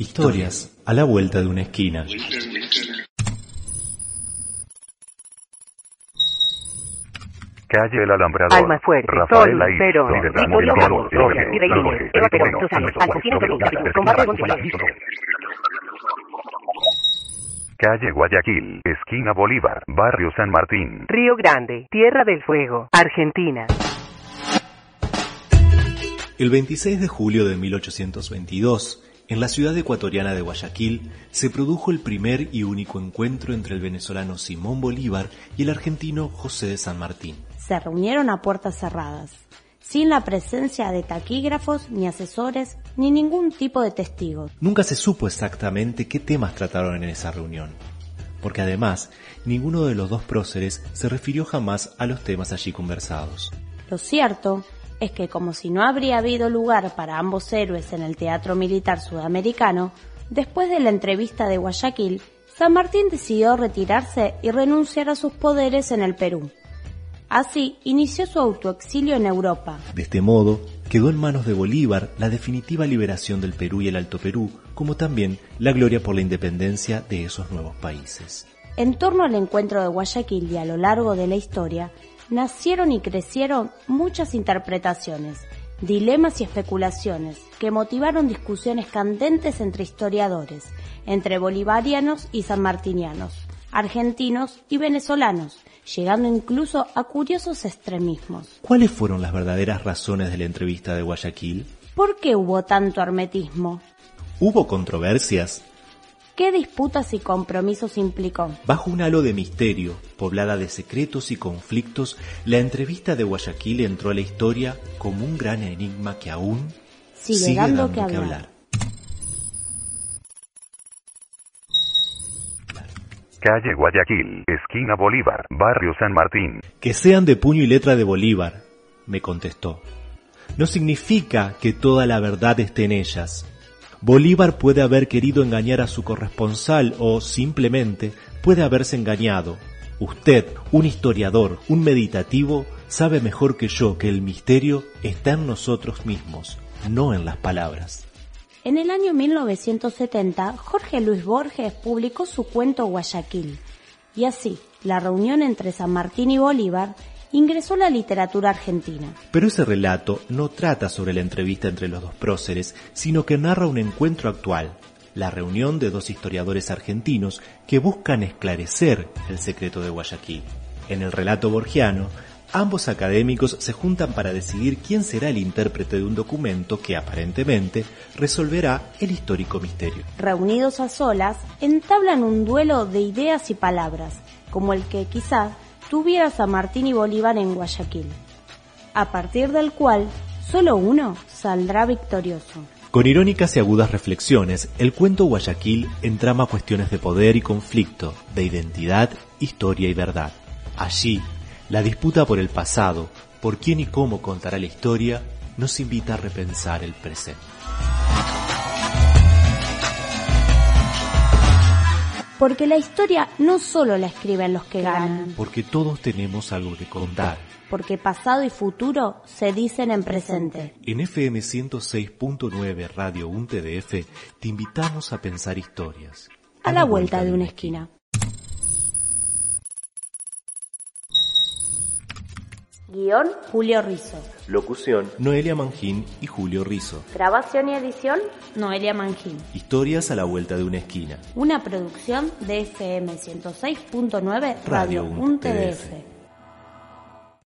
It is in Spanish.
Historias a la vuelta de una esquina. Calle El Alambrador. Alma Fuerte, Rafael Sol, González. Calle Guayaquil, esquina Bolívar, barrio San Martín. Río Grande, Tierra del Fuego, Argentina. El 26 de julio de 1822, en la ciudad ecuatoriana de Guayaquil, se produjo el primer y único encuentro entre el venezolano Simón Bolívar y el argentino José de San Martín. se reunieron a puertas cerradas, sin la presencia de taquígrafos, ni asesores, ni ningún tipo de testigos. Nunca se supo exactamente qué temas trataron en esa reunión, porque además ninguno de los dos próceres se refirió jamás a los temas allí conversados. Lo cierto es que como si no habría habido lugar para ambos héroes en el teatro militar sudamericano, después de la entrevista de Guayaquil, San Martín decidió retirarse y renunciar a sus poderes en el Perú. Así inició su autoexilio en Europa. De este modo, quedó en manos de Bolívar la definitiva liberación del Perú y el Alto Perú, como también la gloria por la independencia de esos nuevos países. En torno al encuentro de Guayaquil y a lo largo de la historia, nacieron y crecieron muchas interpretaciones, dilemas y especulaciones que motivaron discusiones candentes entre historiadores, entre bolivarianos y sanmartinianos, argentinos y venezolanos, llegando incluso a curiosos extremismos. ¿Cuáles fueron las verdaderas razones de la entrevista de Guayaquil? ¿Por qué hubo tanto hermetismo? ¿Hubo controversias? ¿Qué disputas y compromisos implicó? Bajo un halo de misterio, poblada de secretos y conflictos, la entrevista de Guayaquil entró a la historia como un gran enigma que aún Sigue, dando, que hablar. Calle Guayaquil, esquina Bolívar, barrio San Martín. Que sean de puño y letra de Bolívar, me contestó. No significa que toda la verdad esté en ellas. Bolívar puede haber querido engañar a su corresponsal o simplemente puede haberse engañado. Usted, un historiador, un meditativo, sabe mejor que yo que el misterio está en nosotros mismos, no en las palabras. En el año 1970, Jorge Luis Borges publicó su cuento Guayaquil, y así, la reunión entre San Martín y Bolívar ingresó a la literatura argentina. Pero ese relato no trata sobre la entrevista entre los dos próceres, sino que narra un encuentro actual, la reunión de dos historiadores argentinos que buscan esclarecer el secreto de Guayaquil. En el relato borgiano, ambos académicos se juntan para decidir quién será el intérprete de un documento que aparentemente resolverá el histórico misterio. Reunidos a solas, entablan un duelo de ideas y palabras, como el que quizás tuviera San Martín y Bolívar en Guayaquil, a partir del cual solo uno saldrá victorioso. Con irónicas y agudas reflexiones, el cuento Guayaquil entrama cuestiones de poder y conflicto, de identidad, historia y verdad. Allí, la disputa por el pasado, por quién y cómo contará la historia, nos invita a repensar el presente. Porque la historia no solo la escriben los que ganan, Porque todos tenemos algo que contar. porque pasado y futuro se dicen en presente. En FM 106.9 Radio 1 TDF te invitamos a pensar historias. A la vuelta de una esquina. Guión Julio Rizo. Locución Noelia Mangín y Julio Rizo. Grabación y edición Noelia Mangín. Historias a la vuelta de una esquina. Una producción de FM 106.9 Radio Radio 1 TDF. TDF.